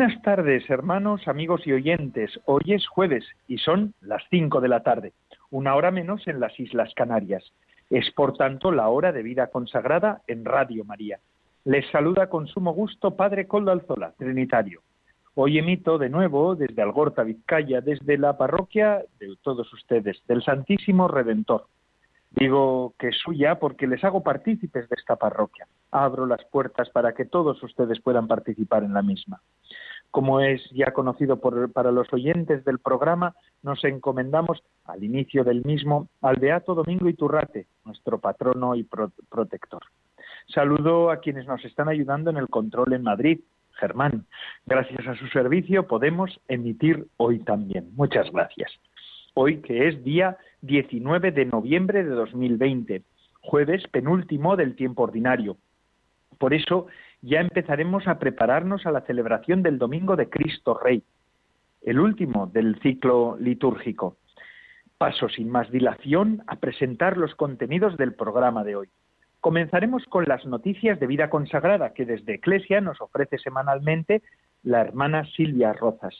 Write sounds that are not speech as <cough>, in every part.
Buenas tardes, hermanos, amigos y oyentes. Hoy es jueves y son las cinco de la tarde, una hora menos en las Islas Canarias. Es, por tanto, la hora de vida consagrada en Radio María. Les saluda con sumo gusto Padre Coldo Alzola, Trinitario. Hoy emito de nuevo desde Algorta, Vizcaya, desde la parroquia de todos ustedes, del Santísimo Redentor. Digo que es suya porque les hago partícipes de esta parroquia. Abro las puertas para que todos ustedes puedan participar en la misma. Como es ya conocido para los oyentes del programa, nos encomendamos al inicio del mismo al Beato Domingo Iturrate, nuestro patrono y protector. Saludo a quienes nos están ayudando en el control en Madrid. Germán, gracias a su servicio podemos emitir hoy también. Muchas gracias hoy que es día 19 de noviembre de 2020, jueves penúltimo del tiempo ordinario. Por eso ya empezaremos a prepararnos a la celebración del Domingo de Cristo Rey, el último del ciclo litúrgico. Paso sin más dilación a presentar los contenidos del programa de hoy. Comenzaremos con las noticias de vida consagrada que desde Eclesia nos ofrece semanalmente la hermana Silvia Rozas.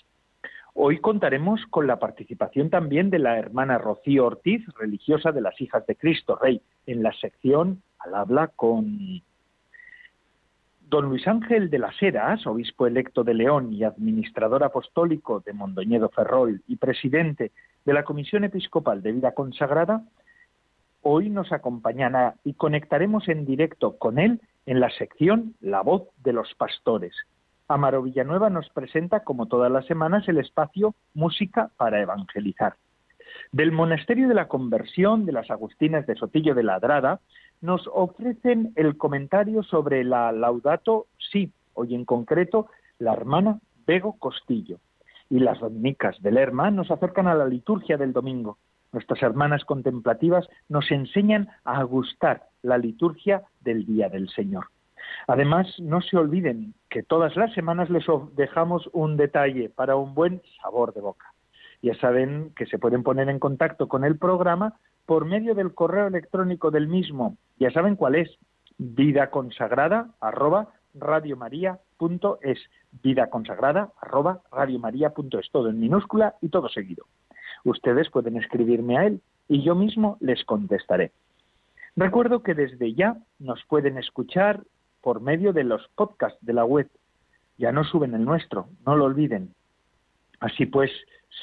Hoy contaremos con la participación también de la hermana Rocío Ortiz, religiosa de las Hijas de Cristo Rey, en la sección al habla con don Luis Ángel de las Heras, obispo electo de León y administrador apostólico de Mondoñedo Ferrol y presidente de la Comisión Episcopal de Vida Consagrada, hoy nos acompañará y conectaremos en directo con él en la sección La voz de los pastores, Amaro Villanueva nos presenta, como todas las semanas, el espacio Música para Evangelizar. Del Monasterio de la Conversión de las Agustinas de Sotillo de Ladrada nos ofrecen el comentario sobre la Laudato Si, hoy en concreto la hermana Bego Costillo. Y las dominicas del Lerma nos acercan a la liturgia del domingo. Nuestras hermanas contemplativas nos enseñan a gustar la liturgia del Día del Señor. Además, no se olviden que todas las semanas les dejamos un detalle para un buen sabor de boca. Ya saben que se pueden poner en contacto con el programa por medio del correo electrónico del mismo. Ya saben cuál es, vida consagrada vida consagrada todo en minúscula y todo seguido. Ustedes pueden escribirme a él y yo mismo les contestaré. Recuerdo que desde ya nos pueden escuchar por medio de los podcasts de la web. Ya no suben el nuestro, no lo olviden. Así pues,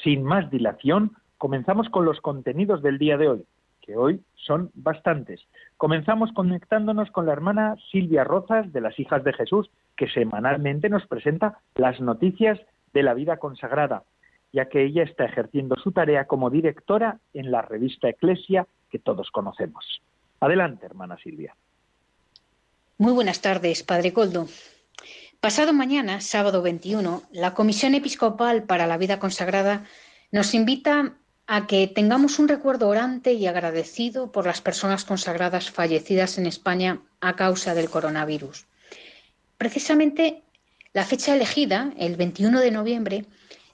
sin más dilación, comenzamos con los contenidos del día de hoy, que hoy son bastantes. Comenzamos conectándonos con la hermana Silvia Rozas de las Hijas de Jesús, que semanalmente nos presenta las noticias de la vida consagrada, ya que ella está ejerciendo su tarea como directora en la revista Eclesia que todos conocemos. Adelante, hermana Silvia. Muy buenas tardes, Padre Coldo. Pasado mañana, sábado 21, la Comisión Episcopal para la Vida Consagrada nos invita a que tengamos un recuerdo orante y agradecido por las personas consagradas fallecidas en España a causa del coronavirus. Precisamente la fecha elegida, el 21 de noviembre,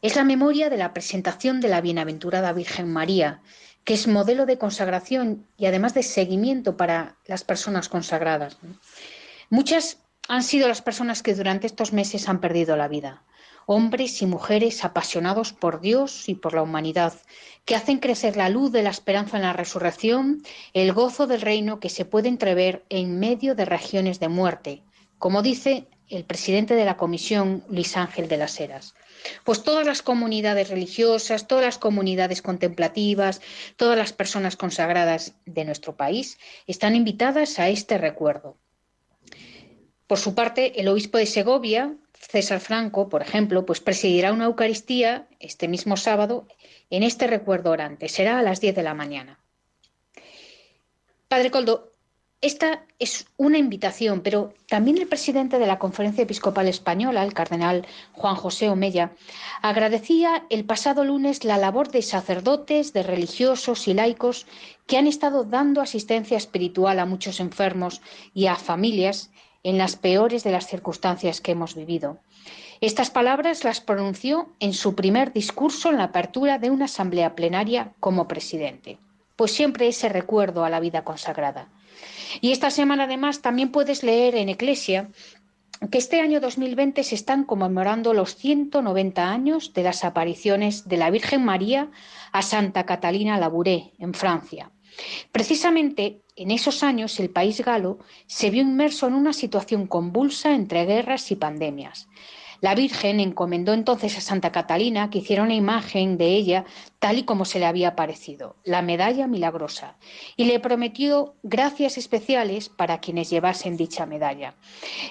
es la memoria de la presentación de la Bienaventurada Virgen María, que es modelo de consagración y además de seguimiento para las personas consagradas. Muchas han sido las personas que durante estos meses han perdido la vida. Hombres y mujeres apasionados por Dios y por la humanidad, que hacen crecer la luz de la esperanza en la resurrección, el gozo del reino que se puede entrever en medio de regiones de muerte, como dice el presidente de la comisión, Luis Ángel de las Heras. Pues todas las comunidades religiosas, todas las comunidades contemplativas, todas las personas consagradas de nuestro país están invitadas a este recuerdo. Por su parte, el obispo de Segovia, César Franco, por ejemplo, pues presidirá una Eucaristía este mismo sábado en este recuerdo orante. Será a las 10 de la mañana. Padre Coldo, esta es una invitación, pero también el presidente de la Conferencia Episcopal Española, el cardenal Juan José Omeya, agradecía el pasado lunes la labor de sacerdotes, de religiosos y laicos que han estado dando asistencia espiritual a muchos enfermos y a familias en las peores de las circunstancias que hemos vivido. Estas palabras las pronunció en su primer discurso en la apertura de una asamblea plenaria como presidente. Pues siempre ese recuerdo a la vida consagrada. Y esta semana además también puedes leer en Eclesia que este año 2020 se están conmemorando los 190 años de las apariciones de la Virgen María a Santa Catalina Labouré, en Francia. Precisamente en esos años el país galo se vio inmerso en una situación convulsa entre guerras y pandemias. La Virgen encomendó entonces a Santa Catalina que hiciera una imagen de ella tal y como se le había parecido, la medalla milagrosa, y le prometió gracias especiales para quienes llevasen dicha medalla.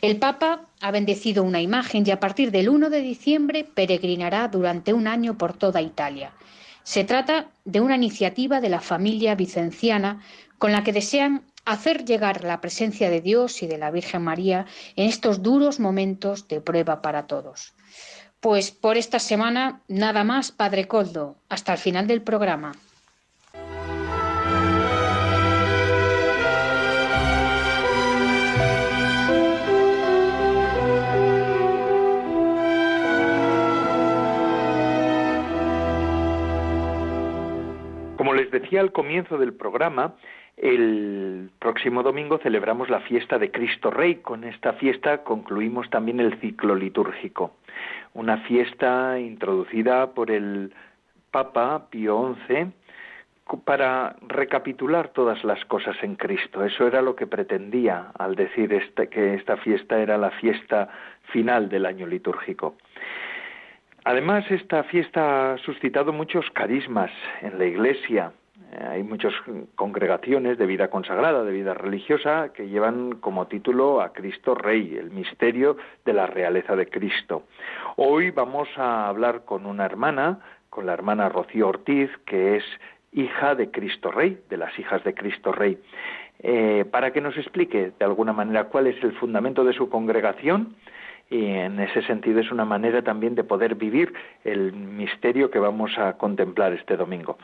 El Papa ha bendecido una imagen y a partir del 1 de diciembre peregrinará durante un año por toda Italia. Se trata de una iniciativa de la familia vicenciana con la que desean hacer llegar la presencia de Dios y de la Virgen María en estos duros momentos de prueba para todos. Pues por esta semana nada más, Padre Coldo, hasta el final del programa. Como les decía al comienzo del programa, el próximo domingo celebramos la fiesta de Cristo Rey. Con esta fiesta concluimos también el ciclo litúrgico. Una fiesta introducida por el Papa Pío XI para recapitular todas las cosas en Cristo. Eso era lo que pretendía al decir este, que esta fiesta era la fiesta final del año litúrgico. Además, esta fiesta ha suscitado muchos carismas en la Iglesia, hay muchas congregaciones de vida consagrada, de vida religiosa, que llevan como título a Cristo Rey, el misterio de la realeza de Cristo. Hoy vamos a hablar con una hermana, con la hermana Rocío Ortiz, que es hija de Cristo Rey, de las hijas de Cristo Rey, eh, para que nos explique de alguna manera cuál es el fundamento de su congregación y en ese sentido es una manera también de poder vivir el misterio que vamos a contemplar este domingo.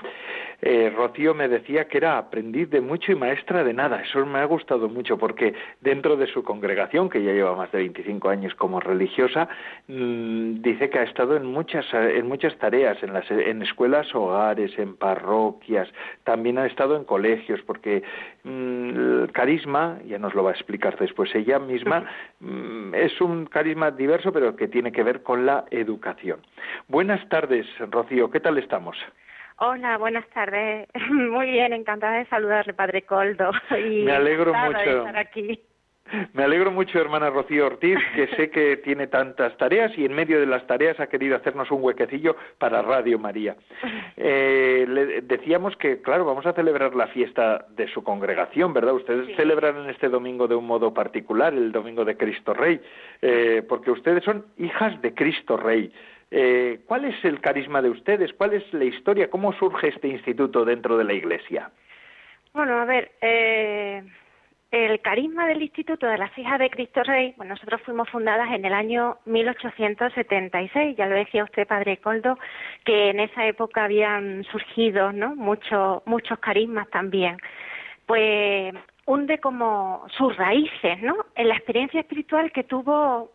Eh, Rocío me decía que era aprendiz de mucho y maestra de nada. Eso me ha gustado mucho porque dentro de su congregación, que ya lleva más de 25 años como religiosa, mm, dice que ha estado en muchas, en muchas tareas, en, las, en escuelas, hogares, en parroquias, también ha estado en colegios, porque mm, el carisma, ya nos lo va a explicar después ella misma, mm, es un carisma diverso, pero que tiene que ver con la educación. Buenas tardes, Rocío, ¿qué tal estamos? Hola, buenas tardes. <laughs> Muy bien, encantada de saludarle, Padre Coldo. <laughs> Y Me alegro mucho. De estar aquí. Me alegro mucho, hermana Rocío Ortiz, que sé que tiene tantas tareas y en medio de las tareas ha querido hacernos un huequecillo para Radio María. Eh, le decíamos que, claro, vamos a celebrar la fiesta de su congregación, ¿verdad? Ustedes celebran este domingo de un modo particular, el domingo de Cristo Rey, eh, porque ustedes son hijas de Cristo Rey. Eh, ¿Cuál es el carisma de ustedes? ¿Cuál es la historia? ¿Cómo surge este instituto dentro de la Iglesia? Bueno, a ver, eh, el carisma del Instituto de las Hijas de Cristo Rey, bueno, nosotros fuimos fundadas en el año 1876, ya lo decía usted, Padre Coldo, que en esa época habían surgido ¿no? muchos, muchos carismas también. Pues hunde como sus raíces, ¿no? En la experiencia espiritual que tuvo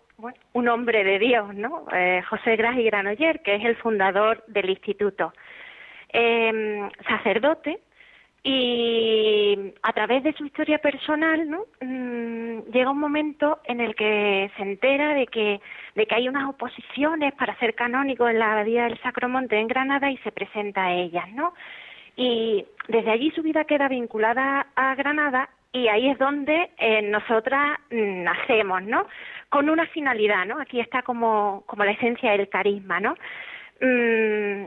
un hombre de Dios, ¿no? Eh, José Gras y Granoller, que es el fundador del instituto. Em, sacerdote, y a través de su historia personal, ¿no? Mm, llega un momento en el que se entera de que, de que hay unas oposiciones para ser canónico en la abadía del Sacromonte en Granada y se presenta a ellas, ¿no? Y desde allí su vida queda vinculada a Granada y ahí es donde eh, nosotras nacemos, ¿no? Con una finalidad, ¿no? Aquí está como, como la esencia del carisma, ¿no? Mm,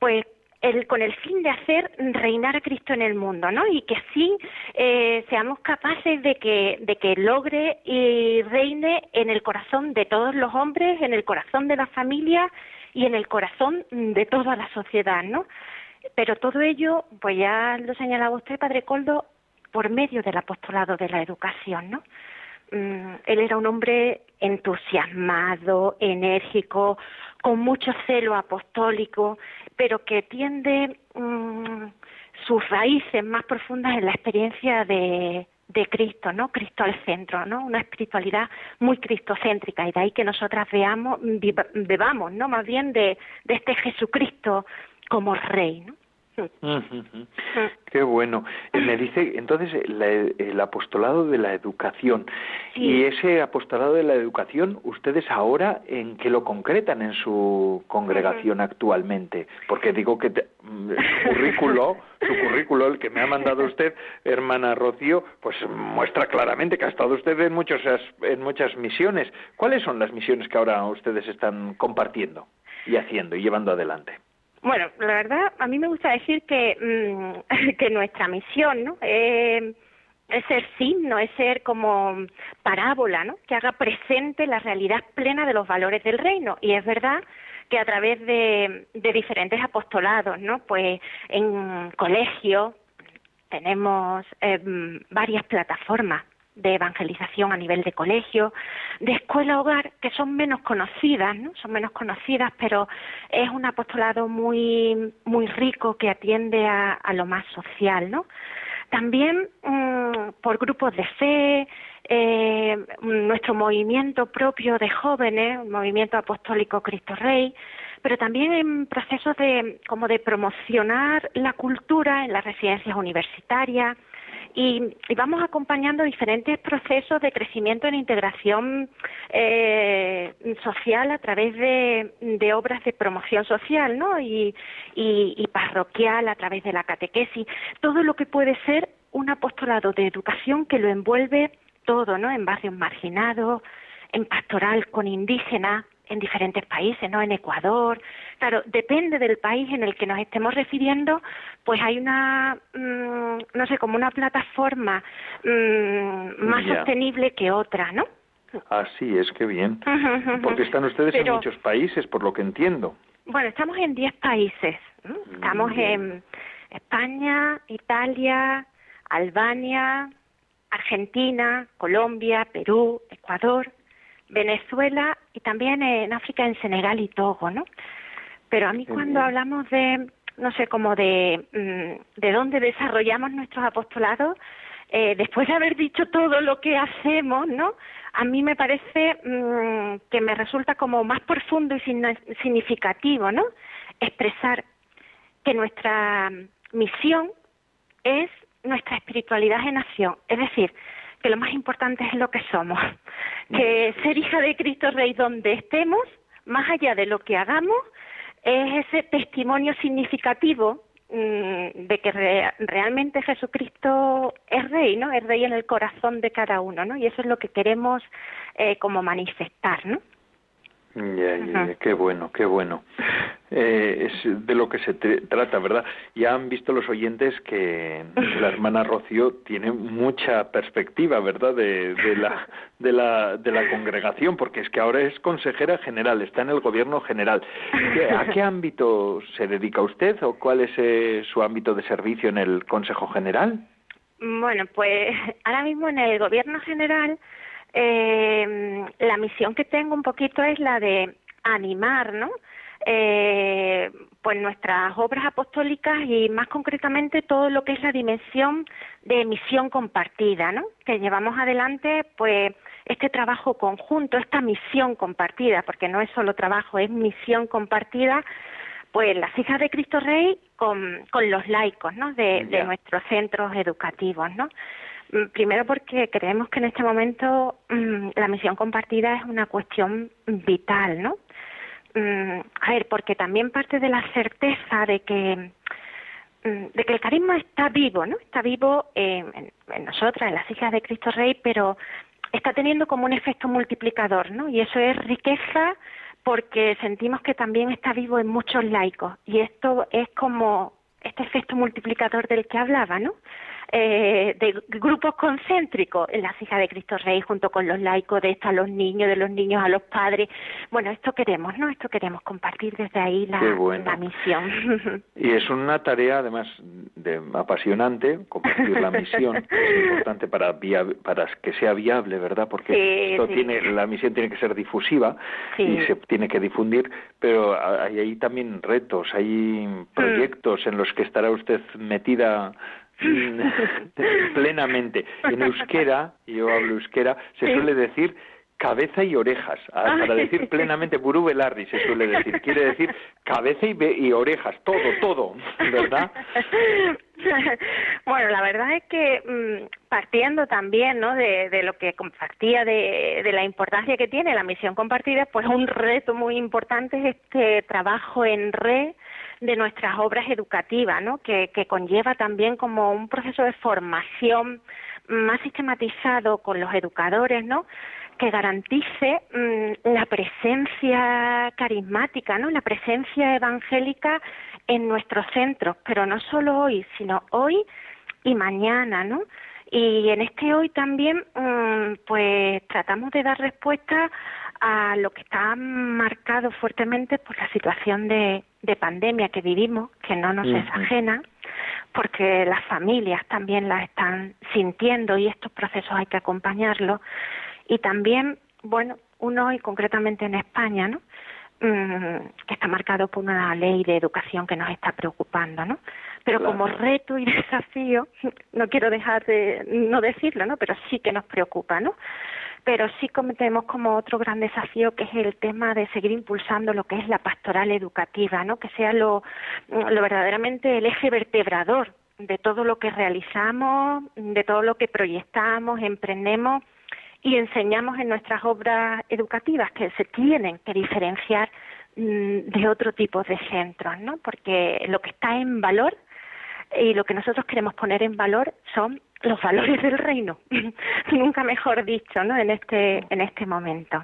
pues el, con el fin de hacer reinar a Cristo en el mundo, ¿no? Y que así eh, seamos capaces de que, de que logre y reine en el corazón de todos los hombres, en el corazón de la familia y en el corazón de toda la sociedad, ¿no? Pero todo ello, pues ya lo señalaba usted, Padre Coldo, por medio del apostolado de la educación, ¿no? Mm, él era un hombre entusiasmado, enérgico, con mucho celo apostólico, pero que tiende mm, sus raíces más profundas en la experiencia de, de Cristo, ¿no? Cristo al centro, ¿no? Una espiritualidad muy cristocéntrica y de ahí que nosotras veamos, bebamos, ¿no? Más bien de, de este Jesucristo como rey, ¿no? <laughs> Qué bueno. Eh, me dice entonces el apostolado de la educación. Y ese apostolado de la educación, ustedes ahora en qué lo concretan en su congregación actualmente, porque digo que mm, su <laughs> currículo, su currículo, el que me ha mandado usted, hermana Rocío, pues muestra claramente que ha estado usted en muchos en muchas misiones. ¿Cuáles son las misiones que ahora ustedes están compartiendo y haciendo y llevando adelante? Bueno, la verdad, a mí me gusta decir que, mm, <laughs> nuestra misión, ¿no? Eh, es ser signo, es ser como parábola, ¿no? Que haga presente la realidad plena de los valores del reino. Y es verdad que a través de, de diferentes apostolados, ¿no? Pues en colegios tenemos eh, varias plataformas de evangelización a nivel de colegio, de escuela hogar, que son menos conocidas, ¿no? Son menos conocidas, pero es un apostolado muy, muy rico que atiende a, lo más social, ¿no? También mm, por grupos de fe, eh, nuestro movimiento propio de jóvenes, un movimiento apostólico Cristo Rey, pero también en procesos de como de promocionar la cultura en las residencias universitarias, y, vamos acompañando diferentes procesos de crecimiento en integración eh, social a través de, obras de promoción social ¿no? Y, y, parroquial a través de la catequesis, todo lo que puede ser un apostolado de educación que lo envuelve todo, ¿no? En barrios marginados, en pastoral con indígenas, en diferentes países, ¿no? En Ecuador. Claro, depende del país en el que nos estemos refiriendo, pues hay una, mm, no sé, como una plataforma mm, más sostenible que otra, ¿no? Así es, que bien. Porque están ustedes en muchos países, por lo que entiendo. Bueno, estamos en 10 países. Estamos en España, Italia, Albania, Argentina, Colombia, Perú, Ecuador, Venezuela y también en África, en Senegal y Togo, ¿no? Pero a mí cuando hablamos de, no sé, como de, mm, de dónde desarrollamos nuestros apostolados, eh, después de haber dicho todo lo que hacemos, ¿no? A mí me parece mm, que me resulta como más profundo y significativo, ¿no? Expresar que nuestra misión es nuestra espiritualidad en acción, es decir, que lo más importante es lo que somos, que ser hija de Cristo Rey donde estemos, más allá de lo que hagamos, es ese testimonio significativo mm, de que realmente Jesucristo es rey, ¿no? Es rey en el corazón de cada uno, ¿no? Y eso es lo que queremos eh, como manifestar, ¿no? Ya, ya, qué bueno, qué bueno. Eh, es de lo que se trata, ¿verdad? Ya han visto los oyentes que la hermana Rocío tiene mucha perspectiva, ¿verdad? De, de, la, de, la, de la congregación, porque es que ahora es consejera general, está en el gobierno general. ¿A qué ámbito se dedica usted o cuál es eh, su ámbito de servicio en el Consejo General? Bueno, pues ahora mismo en el gobierno general eh, la misión que tengo un poquito es la de animar, ¿no? Eh, pues nuestras obras apostólicas y más concretamente todo lo que es la dimensión de misión compartida, ¿no? Que llevamos adelante, pues este trabajo conjunto, esta misión compartida, porque no es solo trabajo, es misión compartida, pues las hijas de Cristo Rey con, con los laicos, ¿no? De, de nuestros centros educativos, ¿no? Mm, primero porque creemos que en este momento mm, la misión compartida es una cuestión vital, ¿no? Mm, a ver, porque también parte de la certeza de que de que el carisma está vivo, ¿no? Está vivo en, en, nosotras, en las hijas de Cristo Rey, pero está teniendo como un efecto multiplicador, ¿no? Y eso es riqueza porque sentimos que también está vivo en muchos laicos. Y esto es como este efecto multiplicador del que hablaba, ¿no? Eh, de grupos concéntricos, las hijas de Cristo Rey junto con los laicos, de esto a los niños, de los niños a los padres. Bueno, esto queremos, ¿no? Esto queremos compartir desde ahí la, la misión. <laughs> y es una tarea, además, apasionante, compartir la misión, es importante para, para que sea viable, ¿verdad? Porque esto tiene, la misión tiene que ser difusiva y se tiene que difundir, pero hay ahí también retos, hay mm. proyectos en los que estará usted metida <laughs> plenamente. En euskera, y yo hablo euskera, se suele decir cabeza y orejas, para decir plenamente Buru Belarri se suele decir, quiere decir cabeza y, y orejas, todo, todo, ¿verdad? Bueno, la verdad es que mm, partiendo también ¿no? de, lo que compartía de, de, la importancia que tiene la misión compartida, pues un reto muy importante es este trabajo en red de nuestras obras educativas, ¿no? que, que conlleva también como un proceso de formación más sistematizado con los educadores, ¿no? que garantice mm, la presencia carismática, ¿no? La presencia evangélica en nuestros centros, pero no solo hoy, sino hoy y mañana, ¿no? Y en este hoy también, mm, pues tratamos de dar respuesta a lo que está marcado fuertemente por la situación de, pandemia que vivimos, que no nos es ajena, porque las familias también la están sintiendo y estos procesos hay que acompañarlos y también, bueno, uno y concretamente en España, ¿no? Mm, que está marcado por una ley de educación que nos está preocupando, ¿no? Pero como reto y <laughs> desafío, no quiero dejar de no decirlo, ¿no? Pero sí que nos preocupa, ¿no? Pero sí cometemos como otro gran desafío que es el tema de seguir impulsando lo que es la pastoral educativa, ¿no? Que sea lo, lo verdaderamente el eje vertebrador de todo lo que realizamos, de todo lo que proyectamos, emprendemos y enseñamos en nuestras obras educativas que se tienen que diferenciar mm, de otro tipo de centros, ¿no? Porque lo que está en valor y lo que nosotros queremos poner en valor son los valores del reino, <laughs> nunca mejor dicho, ¿no? En este en este momento.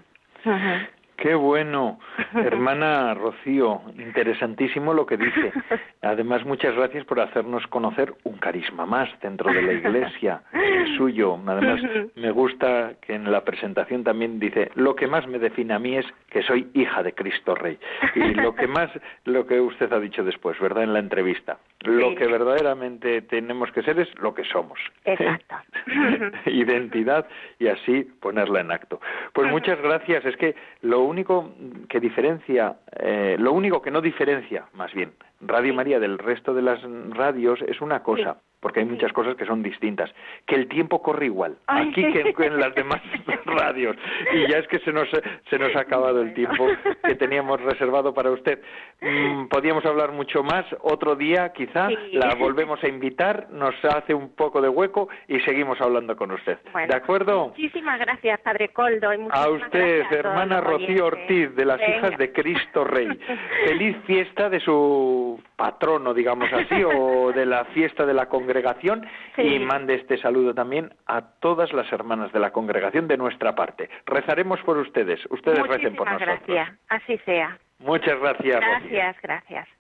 Qué bueno, hermana Rocío, interesantísimo lo que dice. <laughs> Además, muchas gracias por hacernos conocer un carisma más dentro de la Iglesia, el suyo. Además, me gusta que en la presentación también dice, lo que más me define a mí es que soy hija de Cristo Rey. Y lo que más, lo que usted ha dicho después, ¿verdad? En la entrevista. Lo que verdaderamente tenemos que ser es lo que somos. Exacto. <laughs> Identidad y así ponerla en acto. Pues muchas gracias. Es que lo único que diferencia, eh, lo único que no diferencia, más bien, Radio María del resto de las radios es una cosa, porque hay muchas cosas que son distintas, que el tiempo corre igual, aquí que en las demás <laughs> radios, y ya es que se nos, se nos ha acabado el tiempo que teníamos reservado para usted. Mm, podíamos hablar mucho más otro día, quizá, la volvemos a invitar, nos hace un poco de hueco y seguimos hablando con usted. ¿De acuerdo? Muchísimas gracias, Padre Coldo. Y a usted, hermana Rocío Ortiz, de las hijas de Cristo Rey. <laughs> Feliz fiesta de su patrono, digamos así, o de la fiesta de la congregación y mande este saludo también a todas las hermanas de la congregación de nuestra parte. Rezaremos por ustedes, ustedes recen por nosotros. gracias, así sea. Muchas gracias. Gracias, gracias.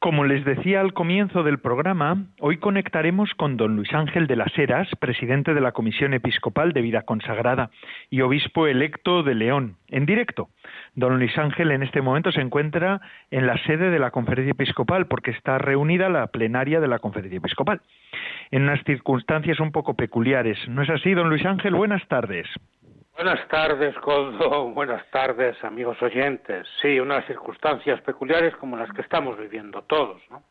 Como les decía al comienzo del programa, hoy conectaremos con don Luis Ángel de las Heras, presidente de la Comisión Episcopal de Vida Consagrada y obispo electo de León, en directo. Don Luis Ángel en este momento se encuentra en la sede de la Conferencia Episcopal porque está reunida la plenaria de la Conferencia Episcopal, en unas circunstancias un poco peculiares. ¿No es así, don Luis Ángel? Buenas tardes. Buenas tardes, Coldo. <laughs> Buenas tardes, amigos oyentes. Sí, unas circunstancias peculiares como las que estamos viviendo todos. ¿no?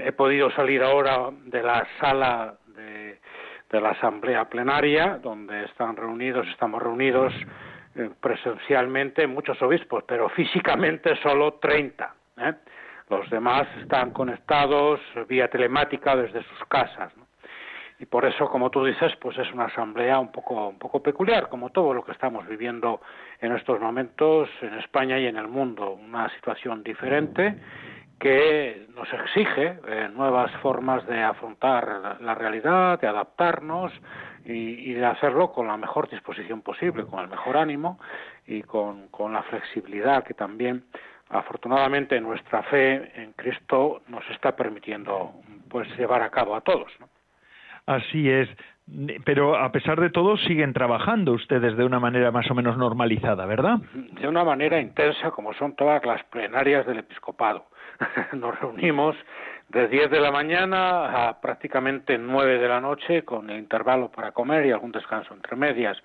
He podido salir ahora de la sala de, la asamblea plenaria, donde están reunidos, estamos reunidos eh, presencialmente muchos obispos, pero físicamente solo 30. ¿eh? Los demás están conectados vía telemática desde sus casas. Y por eso, como tú dices, pues es una asamblea un poco, un poco peculiar, como todo lo que estamos viviendo en estos momentos en España y en el mundo, una situación diferente que nos exige eh, nuevas formas de afrontar la, realidad, de adaptarnos y, de hacerlo con la mejor disposición posible, con el mejor ánimo y con, con la flexibilidad que también afortunadamente nuestra fe en Cristo nos está permitiendo pues llevar a cabo a todos. ¿no? Así es. Pero a pesar de todo siguen trabajando ustedes de una manera más o menos normalizada, ¿verdad? De una manera intensa, como son todas las plenarias del episcopado. <laughs> Nos reunimos de 10 de la mañana a prácticamente 9 de la noche con el intervalo para comer y algún descanso entre medias.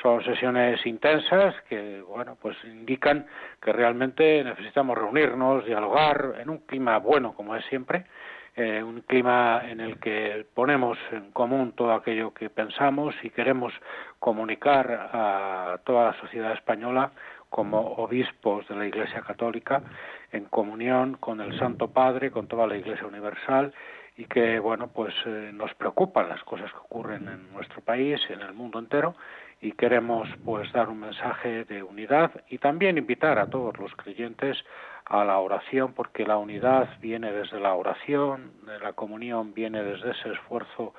Son sesiones intensas que, bueno, pues indican que realmente necesitamos reunirnos, dialogar en un clima bueno como es siempre eh, un clima en el que ponemos en común todo aquello que pensamos y queremos comunicar a toda la sociedad española como obispos de la Iglesia Católica en comunión con el Santo Padre, con toda la Iglesia Universal y que bueno pues eh, nos preocupan las cosas que ocurren en nuestro país y en el mundo entero y queremos pues dar un mensaje de unidad y también invitar a todos los creyentes a la oración, porque la unidad viene desde la oración, la comunión viene desde ese esfuerzo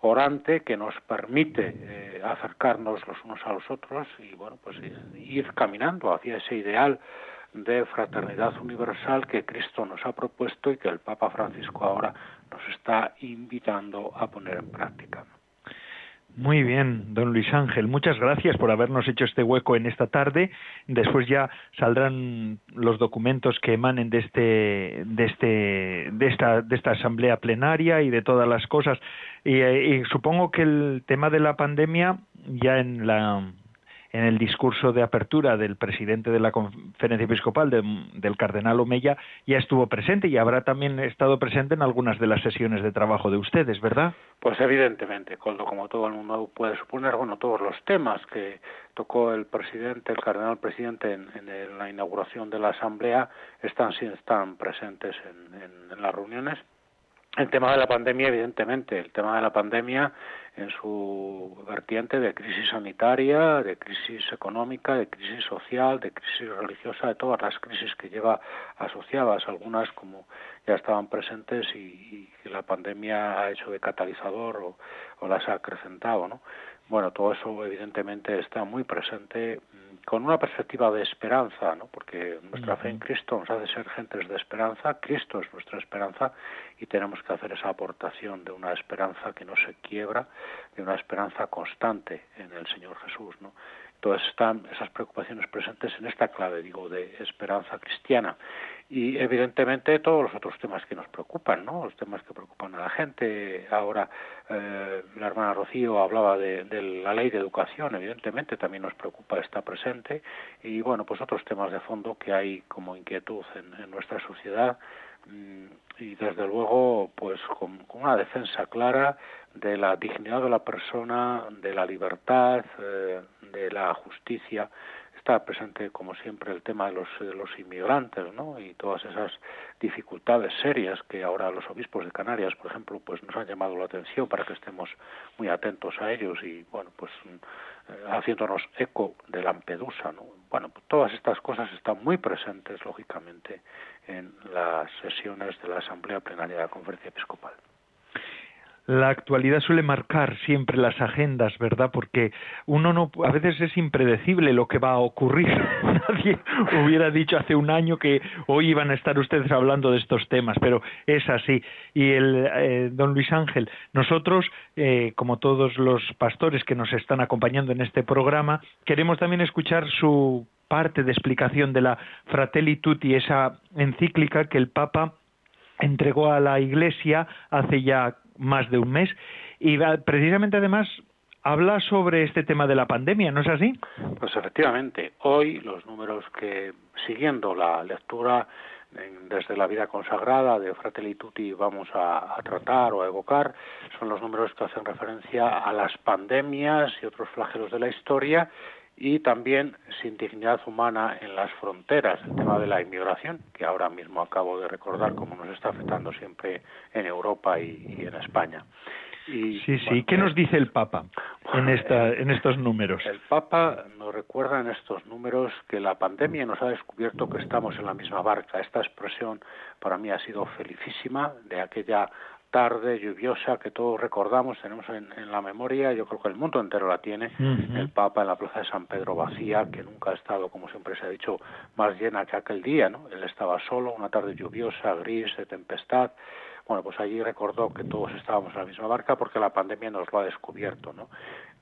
orante que nos permite eh, acercarnos los unos a los otros y bueno, pues ir caminando hacia ese ideal de fraternidad universal que Cristo nos ha propuesto y que el Papa Francisco ahora nos está invitando a poner en práctica. Muy bien, don Luis Ángel, muchas gracias por habernos hecho este hueco en esta tarde. Después ya saldrán los documentos que emanen de este, de este, de esta, de esta asamblea plenaria y de todas las cosas. y eh, supongo que el tema de la pandemia ya en la en el discurso de apertura del presidente de la conferencia episcopal, del cardenal Omeya, ya estuvo presente y habrá también estado presente en algunas de las sesiones de trabajo de ustedes, ¿verdad? Pues evidentemente, como todo el mundo puede suponer, bueno, todos los temas que tocó el presidente, el cardenal presidente en, la inauguración de la asamblea están, están presentes en las reuniones el tema de la pandemia, evidentemente, el tema de la pandemia en su vertiente de crisis sanitaria, de crisis económica, de crisis social, de crisis religiosa, de todas las crisis que lleva asociadas, algunas como ya estaban presentes y, y la pandemia ha hecho de catalizador o, o las ha acrecentado, ¿no? Bueno, todo eso evidentemente está muy presente con una perspectiva de esperanza, ¿no? porque nuestra fe en Cristo nos hace ser gentes de esperanza, Cristo es nuestra esperanza y tenemos que hacer esa aportación de una esperanza que no se quiebra, de una esperanza constante en el Señor Jesús. ¿no? Todas están esas preocupaciones presentes en esta clave, digo, de esperanza cristiana y evidentemente todos los otros temas que nos preocupan, ¿no? Los temas que preocupan a la gente. Ahora eh, la hermana Rocío hablaba de, la ley de educación, evidentemente también nos preocupa, está presente y bueno, pues otros temas de fondo que hay como inquietud en, nuestra sociedad mm, y desde luego pues con, una defensa clara de la dignidad de la persona, de la libertad, eh, de la justicia está presente, como siempre, el tema de los, de los inmigrantes, ¿no? Y todas esas dificultades serias que ahora los obispos de Canarias, por ejemplo, pues nos han llamado la atención para que estemos muy atentos a ellos y, bueno, pues eh, haciéndonos eco de Lampedusa, ¿no? Bueno, pues todas estas cosas están muy presentes, lógicamente, en las sesiones de la Asamblea Plenaria de la Conferencia Episcopal la actualidad suele marcar siempre las agendas, ¿verdad? Porque uno no, a veces es impredecible lo que va a ocurrir. <laughs> Nadie hubiera dicho hace un año que hoy iban a estar ustedes hablando de estos temas, pero es así. Y el eh, don Luis Ángel, nosotros, eh, como todos los pastores que nos están acompañando en este programa, queremos también escuchar su parte de explicación de la Fratelli Tutti, esa encíclica que el Papa entregó a la Iglesia hace ya más de un mes y precisamente además habla sobre este tema de la pandemia, ¿no es así? Pues efectivamente, hoy los números que, siguiendo la lectura desde la vida consagrada de Fratelli Tutti vamos a, tratar o a evocar, son los números que hacen referencia a las pandemias y otros flagelos de la historia y también sin dignidad humana en las fronteras, el tema de la inmigración, que ahora mismo acabo de recordar cómo nos está afectando siempre en Europa y, en España. Y, sí, sí. ¿Qué nos dice el Papa en, esta, en estos números? El Papa nos recuerda en estos números que la pandemia nos ha descubierto que estamos en la misma barca. Esta expresión para mí ha sido felicísima de aquella tarde lluviosa que todos recordamos, tenemos en, la memoria, yo creo que el mundo entero la tiene, el Papa en la plaza de San Pedro vacía, que nunca ha estado, como siempre se ha dicho, más llena que aquel día, ¿no? Él estaba solo, una tarde lluviosa, gris, de tempestad, bueno, pues allí recordó que todos estábamos en la misma barca porque la pandemia nos lo ha descubierto, ¿no?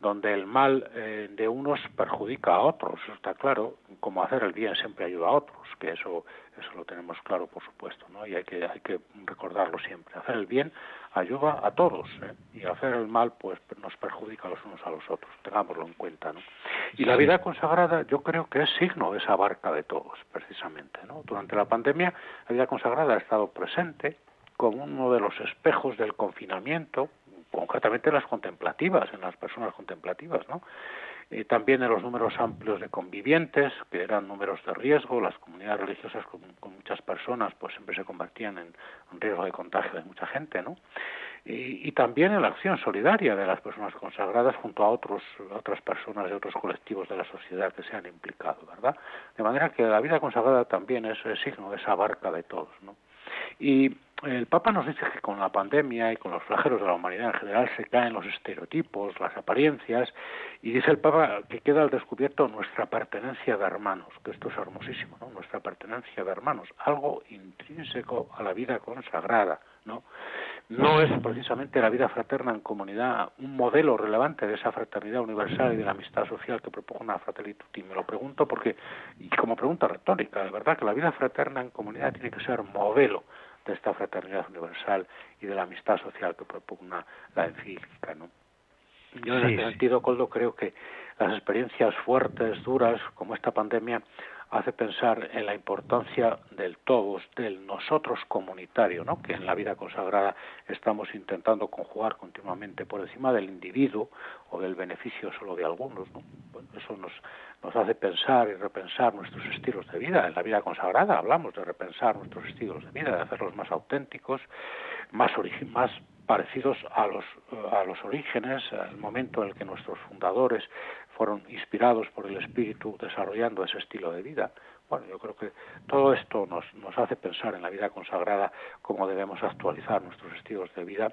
Donde el mal eh, de unos perjudica a otros, está claro, como hacer el bien siempre ayuda a otros, que eso eso lo tenemos claro, por supuesto, ¿no? Y hay que hay que recordarlo siempre. Hacer el bien ayuda a todos ¿eh? y hacer el mal pues nos perjudica los unos a los otros tengámoslo en cuenta no y la vida consagrada yo creo que es signo de esa barca de todos precisamente no durante la pandemia la vida consagrada ha estado presente como uno de los espejos del confinamiento concretamente las contemplativas en las personas contemplativas no eh, también en los números amplios de convivientes, que eran números de riesgo, las comunidades religiosas con, muchas personas pues siempre se convertían en un riesgo de contagio de mucha gente, ¿no? Y, también en la acción solidaria de las personas consagradas junto a otros, otras personas de otros colectivos de la sociedad que se han implicado, ¿verdad? De manera que la vida consagrada también es, es signo de esa barca de todos, ¿no? El Papa nos dice que con la pandemia y con los flagelos de la humanidad en general se caen los estereotipos, las apariencias, y dice el Papa que queda al descubierto nuestra pertenencia de hermanos, que esto es hermosísimo, ¿no? Nuestra pertenencia de hermanos, algo intrínseco a la vida consagrada, ¿no? No es precisamente la vida fraterna en comunidad un modelo relevante de esa fraternidad universal y de la amistad social que propone Fratelli Tutti. Me lo pregunto porque, y como pregunta retórica, de verdad que la vida fraterna en comunidad tiene que ser modelo de esta fraternidad universal y de la amistad social que propugna la encíclica, ¿no? Yo en este sentido, Coldo, creo que las experiencias fuertes, duras, como esta pandemia, hace pensar en la importancia del todos, del nosotros comunitario, ¿no? que en la vida consagrada estamos intentando conjugar continuamente por encima del individuo o del beneficio solo de algunos. eso nos, nos hace pensar y repensar nuestros estilos de vida. En la vida consagrada hablamos de repensar nuestros estilos de vida, de hacerlos más auténticos, más, más parecidos a los, a los orígenes, al momento en el que nuestros fundadores fueron inspirados por el espíritu desarrollando ese estilo de vida. Bueno, yo creo que todo esto nos, hace pensar en la vida consagrada cómo debemos actualizar nuestros estilos de vida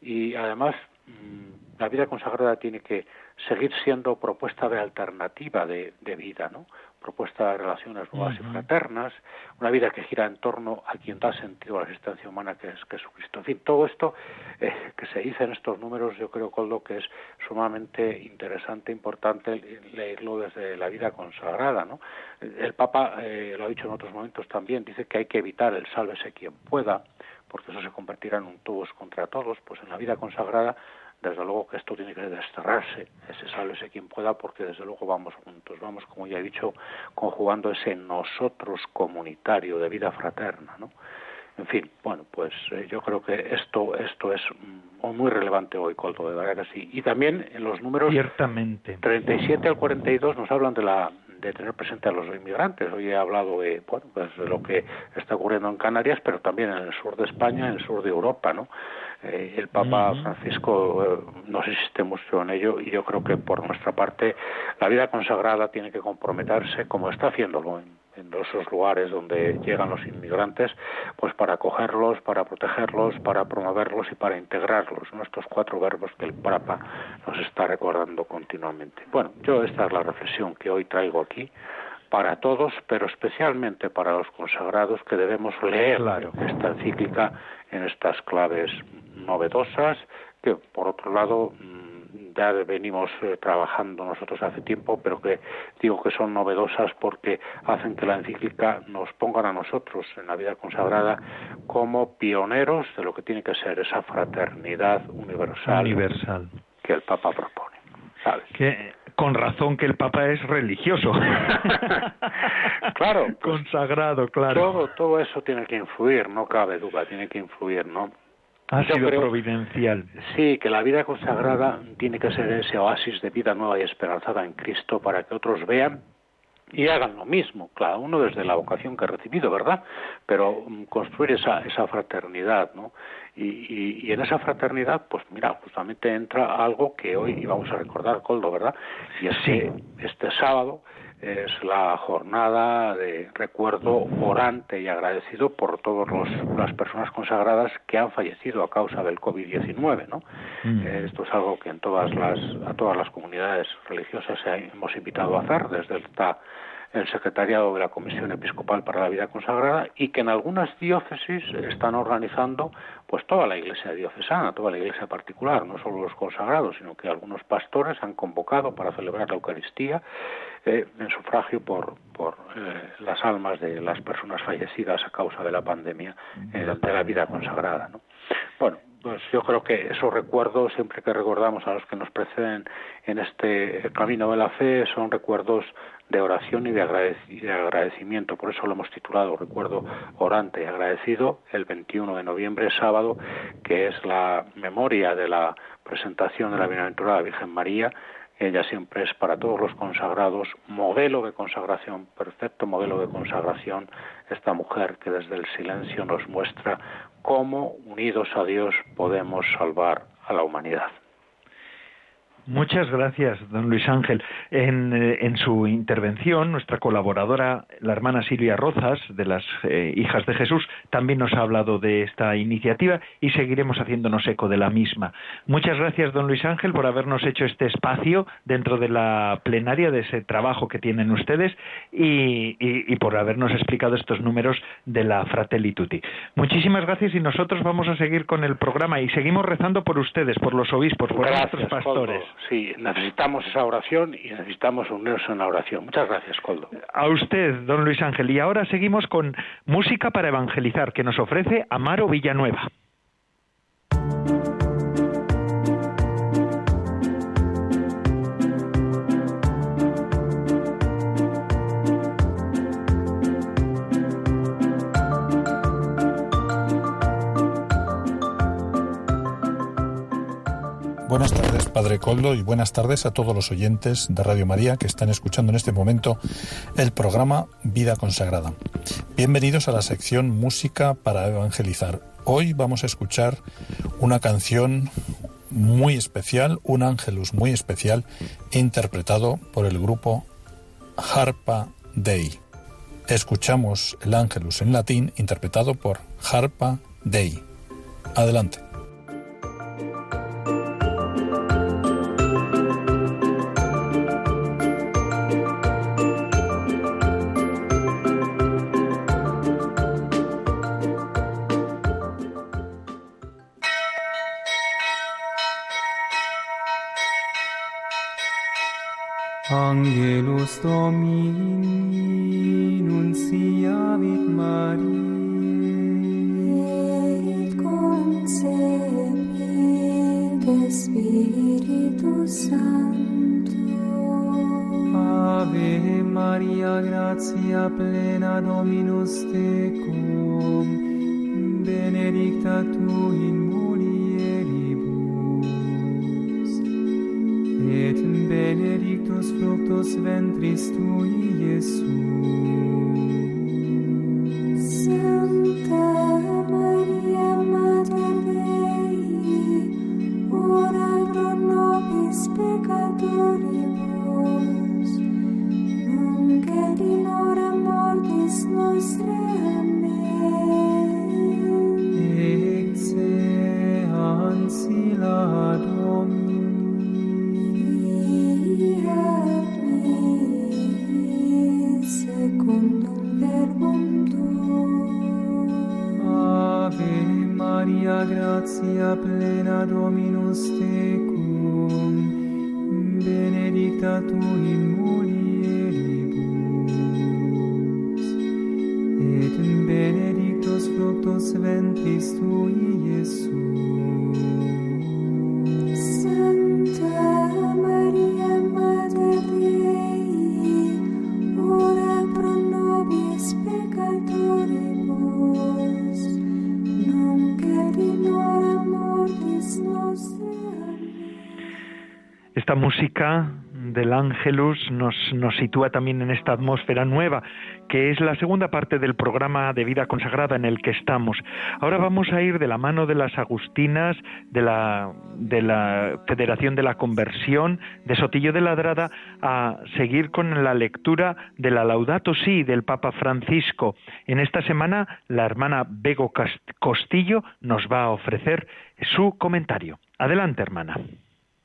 y además mm, la vida consagrada tiene que seguir siendo propuesta de alternativa de, de vida, ¿no? Propuesta de relaciones nuevas y fraternas, una vida que gira en torno a quien da sentido a la existencia humana, que es Jesucristo. En fin, todo esto eh, que se dice en estos números, yo creo, Coldo, que es sumamente interesante, importante leerlo desde la vida consagrada. ¿no? El Papa, eh, lo ha dicho en otros momentos también, dice que hay que evitar el sálvese quien pueda, porque eso se convertirá en un todos contra todos, pues en la vida consagrada desde luego que esto tiene que desterrarse, ese sálvese quien pueda, porque desde luego vamos juntos, vamos, como ya he dicho, conjugando ese nosotros comunitario de vida fraterna, ¿no? En fin, bueno, pues eh, yo creo que esto esto es muy relevante hoy, Coldo, de verdad que sí. Y también en los números Ciertamente. 37 al 42 nos hablan de la de tener presente a los inmigrantes. Hoy he hablado de, bueno, pues de lo que está ocurriendo en Canarias, pero también en el sur de España, en el sur de Europa, ¿no? Eh, el Papa Francisco eh, nos insiste mucho en ello y yo creo que por nuestra parte la vida consagrada tiene que comprometerse, como está haciéndolo en, esos lugares donde llegan los inmigrantes, pues para acogerlos, para protegerlos, para promoverlos y para integrarlos. Estos cuatro verbos que el Papa nos está recordando continuamente. Bueno, yo esta es la reflexión que hoy traigo aquí para todos, pero especialmente para los consagrados que debemos leer esta encíclica en estas claves novedosas que, por otro lado, mm, ya venimos eh, trabajando nosotros hace tiempo, pero que digo que son novedosas porque hacen que la encíclica nos pongan a nosotros en la vida consagrada como pioneros de lo que tiene que ser esa fraternidad universal, universal. que el Papa propone. ¿sabes? Que con razón que el Papa es religioso. <laughs> claro. Pues, Consagrado, claro. Todo, todo eso tiene que influir, no cabe duda, tiene que influir, ¿no? Ha sido providencial. Sí, que la vida consagrada tiene que ser ese oasis de vida nueva y esperanzada en Cristo para que otros vean y hagan lo mismo, cada uno desde la vocación que ha recibido, ¿verdad? Pero mm, construir esa, esa fraternidad, ¿no? Y, y, en esa fraternidad, pues mira, justamente entra algo que hoy vamos a recordar, Coldo, ¿verdad? Y es que este sábado es la jornada de recuerdo orante y agradecido por todas las personas consagradas que han fallecido a causa del COVID-19, ¿no? Mm. Eh, esto es algo que en todas las a todas las comunidades religiosas hemos invitado a hacer desde esta el secretariado de la Comisión Episcopal para la Vida Consagrada y que en algunas diócesis están organizando pues toda la iglesia diocesana, toda la iglesia particular, no solo los consagrados, sino que algunos pastores han convocado para celebrar la Eucaristía eh, en sufragio por, por eh, las almas de las personas fallecidas a causa de la pandemia eh, de la vida consagrada. ¿no? Bueno, pues yo creo que esos recuerdos, siempre que recordamos a los que nos preceden en este camino de la fe, son recuerdos de oración y de, agradecimiento. Por eso lo hemos titulado Recuerdo Orante y Agradecido el 21 de noviembre, sábado, que es la memoria de la presentación de la Bienaventurada Virgen María. Ella siempre es para todos los consagrados modelo de consagración, perfecto modelo de consagración, esta mujer que desde el silencio nos muestra cómo unidos a Dios podemos salvar a la humanidad. Muchas gracias, don Luis Ángel. En, eh, en, su intervención, nuestra colaboradora, la hermana Silvia Rozas, de las eh, Hijas de Jesús, también nos ha hablado de esta iniciativa y seguiremos haciéndonos eco de la misma. Muchas gracias, don Luis Ángel, por habernos hecho este espacio dentro de la plenaria de ese trabajo que tienen ustedes y, y, por habernos explicado estos números de la Fratelli Tutti. Muchísimas gracias y nosotros vamos a seguir con el programa y seguimos rezando por ustedes, por los obispos, por nuestros pastores sí, necesitamos esa oración y necesitamos unirnos en la oración. Muchas gracias, Coldo. A usted, don Luis Ángel. Y ahora seguimos con Música para Evangelizar, que nos ofrece Amaro Villanueva. Padre Coldo, y buenas tardes a todos los oyentes de Radio María que están escuchando en este momento el programa Vida Consagrada. Bienvenidos a la sección Música para Evangelizar. Hoy vamos a escuchar una canción muy especial, un ángelus muy especial, interpretado por el grupo Harpa Dei. Escuchamos el ángelus en latín, interpretado por Harpa Dei. Adelante. Angelus Domini nunciavit Mariae et concepit Spiritus Sancto. Ave Maria gratia plena Dominus tecum. Benedicta tu in fructus ventris tui, Iesus. Ángelus nos, sitúa también en esta atmósfera nueva, que es la segunda parte del programa de vida consagrada en el que estamos. Ahora vamos a ir de la mano de las Agustinas, de la, de la Federación de la Conversión, de Sotillo de Ladrada, a seguir con la lectura de la Laudato Si del Papa Francisco. En esta semana, la hermana Bego Costillo nos va a ofrecer su comentario. Adelante, hermana.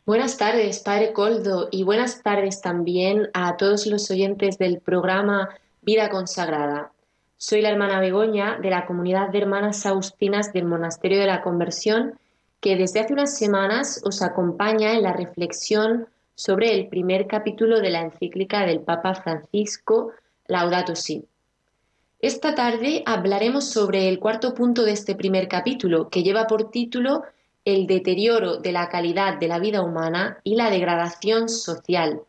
Buenas tardes, Padre Coldo, y buenas tardes también a todos los oyentes del programa Vida Consagrada. Soy la hermana Begoña de la comunidad de hermanas Agustinas del Monasterio de la Conversión, que desde hace unas semanas os acompaña en la reflexión sobre el primer capítulo de la encíclica del Papa Francisco, Laudato Si. Esta tarde hablaremos sobre el cuarto punto de este primer capítulo, que lleva por título el deterioro de la calidad de la vida humana y la degradación social.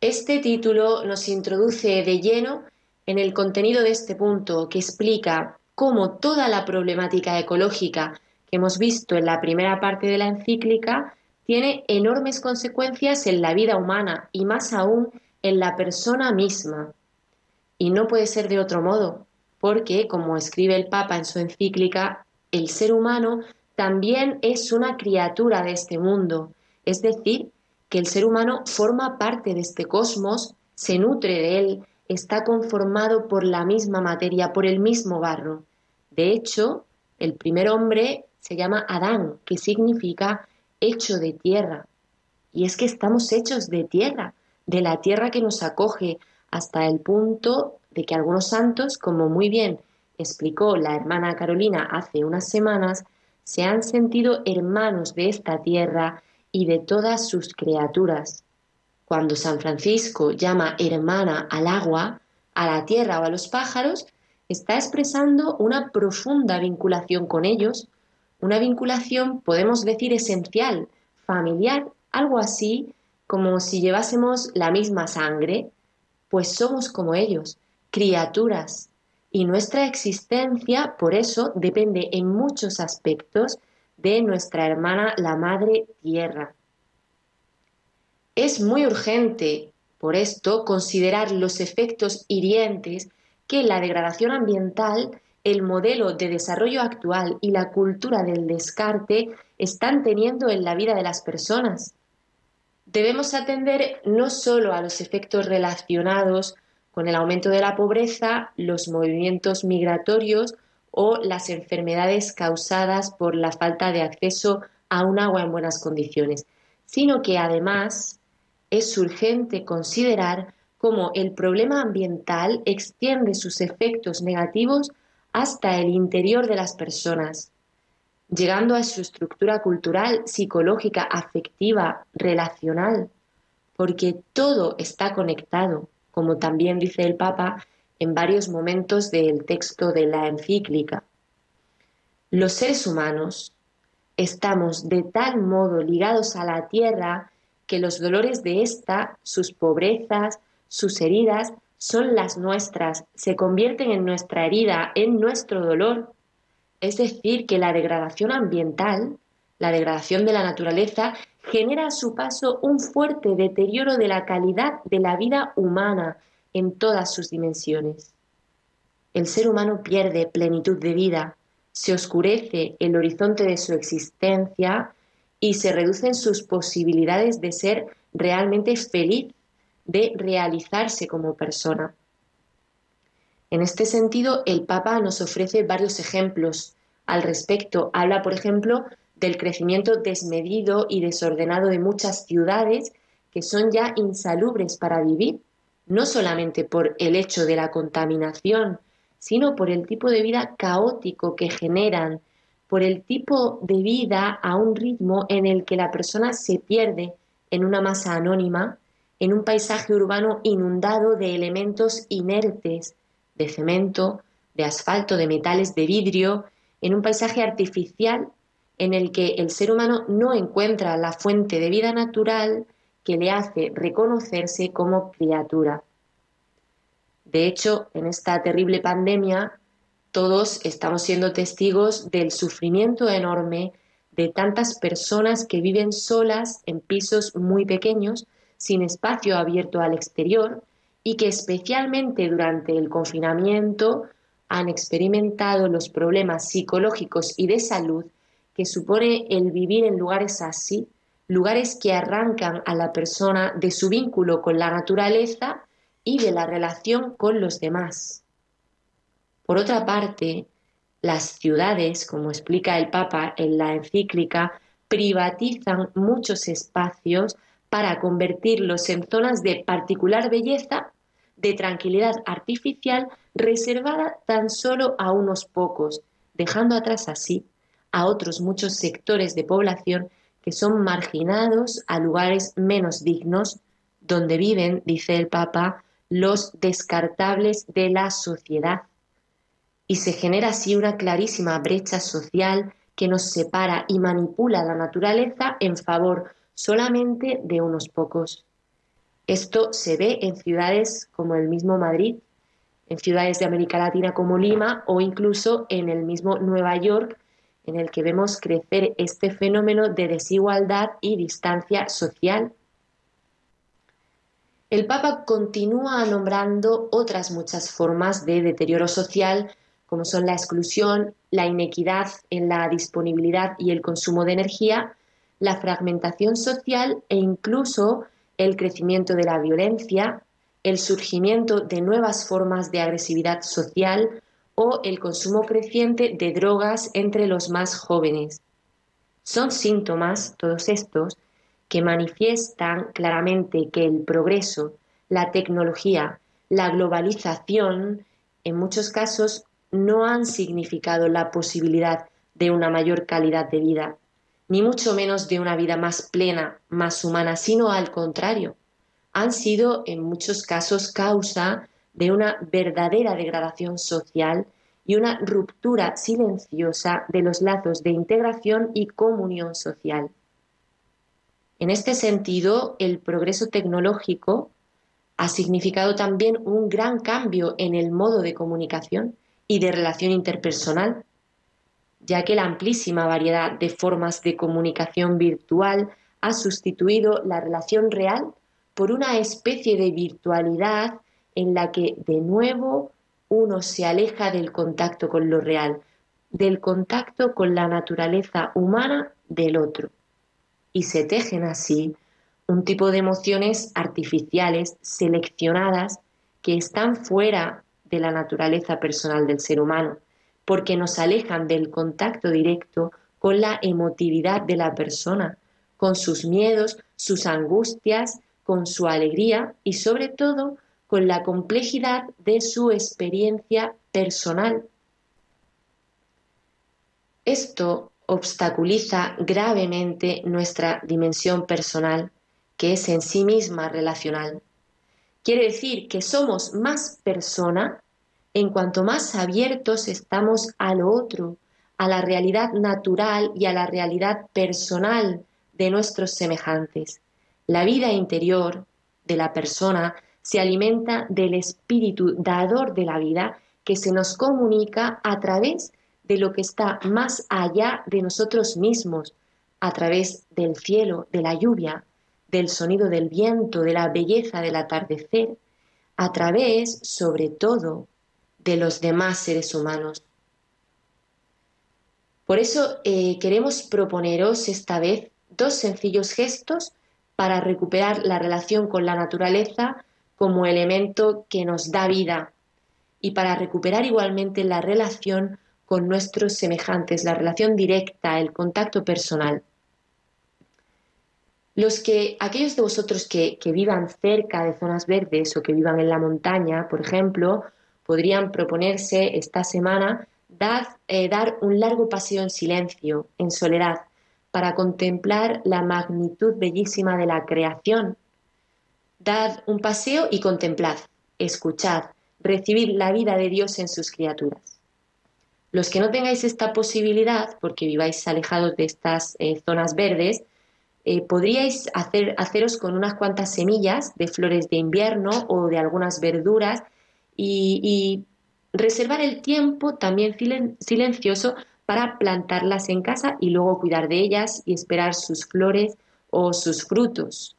Este título nos introduce de lleno en el contenido de este punto que explica cómo toda la problemática ecológica que hemos visto en la primera parte de la encíclica tiene enormes consecuencias en la vida humana y más aún en la persona misma. Y no puede ser de otro modo, porque, como escribe el Papa en su encíclica, el ser humano también es una criatura de este mundo, es decir, que el ser humano forma parte de este cosmos, se nutre de él, está conformado por la misma materia, por el mismo barro. De hecho, el primer hombre se llama Adán, que significa hecho de tierra. Y es que estamos hechos de tierra, de la tierra que nos acoge, hasta el punto de que algunos santos, como muy bien explicó la hermana Carolina hace unas semanas, se han sentido hermanos de esta tierra y de todas sus criaturas. Cuando San Francisco llama hermana al agua, a la tierra o a los pájaros, está expresando una profunda vinculación con ellos, una vinculación, podemos decir, esencial, familiar, algo así como si llevásemos la misma sangre, pues somos como ellos, criaturas, y nuestra existencia, por eso, depende en muchos aspectos de nuestra hermana la Madre Tierra. Es muy urgente, por esto, considerar los efectos hirientes que la degradación ambiental, el modelo de desarrollo actual y la cultura del descarte están teniendo en la vida de las personas. Debemos atender no solo a los efectos relacionados con el aumento de la pobreza, los movimientos migratorios o las enfermedades causadas por la falta de acceso a un agua en buenas condiciones, sino que además es urgente considerar cómo el problema ambiental extiende sus efectos negativos hasta el interior de las personas, llegando a su estructura cultural, psicológica, afectiva, relacional, porque todo está conectado como también dice el Papa en varios momentos del texto de la encíclica. Los seres humanos estamos de tal modo ligados a la tierra que los dolores de ésta, sus pobrezas, sus heridas, son las nuestras, se convierten en nuestra herida, en nuestro dolor. Es decir, que la degradación ambiental, la degradación de la naturaleza, genera a su paso un fuerte deterioro de la calidad de la vida humana en todas sus dimensiones. El ser humano pierde plenitud de vida, se oscurece el horizonte de su existencia y se reducen sus posibilidades de ser realmente feliz, de realizarse como persona. En este sentido, el Papa nos ofrece varios ejemplos al respecto. Habla, por ejemplo, del crecimiento desmedido y desordenado de muchas ciudades que son ya insalubres para vivir, no solamente por el hecho de la contaminación, sino por el tipo de vida caótico que generan, por el tipo de vida a un ritmo en el que la persona se pierde en una masa anónima, en un paisaje urbano inundado de elementos inertes, de cemento, de asfalto, de metales, de vidrio, en un paisaje artificial en el que el ser humano no encuentra la fuente de vida natural que le hace reconocerse como criatura. De hecho, en esta terrible pandemia, todos estamos siendo testigos del sufrimiento enorme de tantas personas que viven solas en pisos muy pequeños, sin espacio abierto al exterior, y que especialmente durante el confinamiento han experimentado los problemas psicológicos y de salud que supone el vivir en lugares así, lugares que arrancan a la persona de su vínculo con la naturaleza y de la relación con los demás. Por otra parte, las ciudades, como explica el Papa en la encíclica, privatizan muchos espacios para convertirlos en zonas de particular belleza, de tranquilidad artificial, reservada tan solo a unos pocos, dejando atrás así a otros muchos sectores de población que son marginados a lugares menos dignos, donde viven, dice el Papa, los descartables de la sociedad. Y se genera así una clarísima brecha social que nos separa y manipula la naturaleza en favor solamente de unos pocos. Esto se ve en ciudades como el mismo Madrid, en ciudades de América Latina como Lima o incluso en el mismo Nueva York, en el que vemos crecer este fenómeno de desigualdad y distancia social. El Papa continúa nombrando otras muchas formas de deterioro social, como son la exclusión, la inequidad en la disponibilidad y el consumo de energía, la fragmentación social e incluso el crecimiento de la violencia, el surgimiento de nuevas formas de agresividad social o el consumo creciente de drogas entre los más jóvenes. Son síntomas, todos estos, que manifiestan claramente que el progreso, la tecnología, la globalización, en muchos casos no han significado la posibilidad de una mayor calidad de vida, ni mucho menos de una vida más plena, más humana, sino al contrario, han sido en muchos casos causa de una verdadera degradación social y una ruptura silenciosa de los lazos de integración y comunión social. En este sentido, el progreso tecnológico ha significado también un gran cambio en el modo de comunicación y de relación interpersonal, ya que la amplísima variedad de formas de comunicación virtual ha sustituido la relación real por una especie de virtualidad en la que de nuevo uno se aleja del contacto con lo real, del contacto con la naturaleza humana del otro. Y se tejen así un tipo de emociones artificiales, seleccionadas, que están fuera de la naturaleza personal del ser humano, porque nos alejan del contacto directo con la emotividad de la persona, con sus miedos, sus angustias, con su alegría y sobre todo con la complejidad de su experiencia personal. Esto obstaculiza gravemente nuestra dimensión personal, que es en sí misma relacional. Quiere decir que somos más persona en cuanto más abiertos estamos a lo otro, a la realidad natural y a la realidad personal de nuestros semejantes. La vida interior de la persona se alimenta del espíritu dador de la vida que se nos comunica a través de lo que está más allá de nosotros mismos, a través del cielo, de la lluvia, del sonido del viento, de la belleza del atardecer, a través, sobre todo, de los demás seres humanos. Por eso eh, queremos proponeros esta vez dos sencillos gestos para recuperar la relación con la naturaleza como elemento que nos da vida y para recuperar igualmente la relación con nuestros semejantes, la relación directa, el contacto personal. Los que, aquellos de vosotros que, vivan cerca de zonas verdes o que vivan en la montaña, por ejemplo, podrían proponerse esta semana eh, dar un largo paseo en silencio, en soledad, para contemplar la magnitud bellísima de la creación. Dad un paseo y contemplad, escuchad, recibid la vida de Dios en sus criaturas. Los que no tengáis esta posibilidad, porque viváis alejados de estas eh, zonas verdes, eh, podríais hacer, haceros con unas cuantas semillas de flores de invierno o de algunas verduras y reservar el tiempo también silencioso para plantarlas en casa y luego cuidar de ellas y esperar sus flores o sus frutos.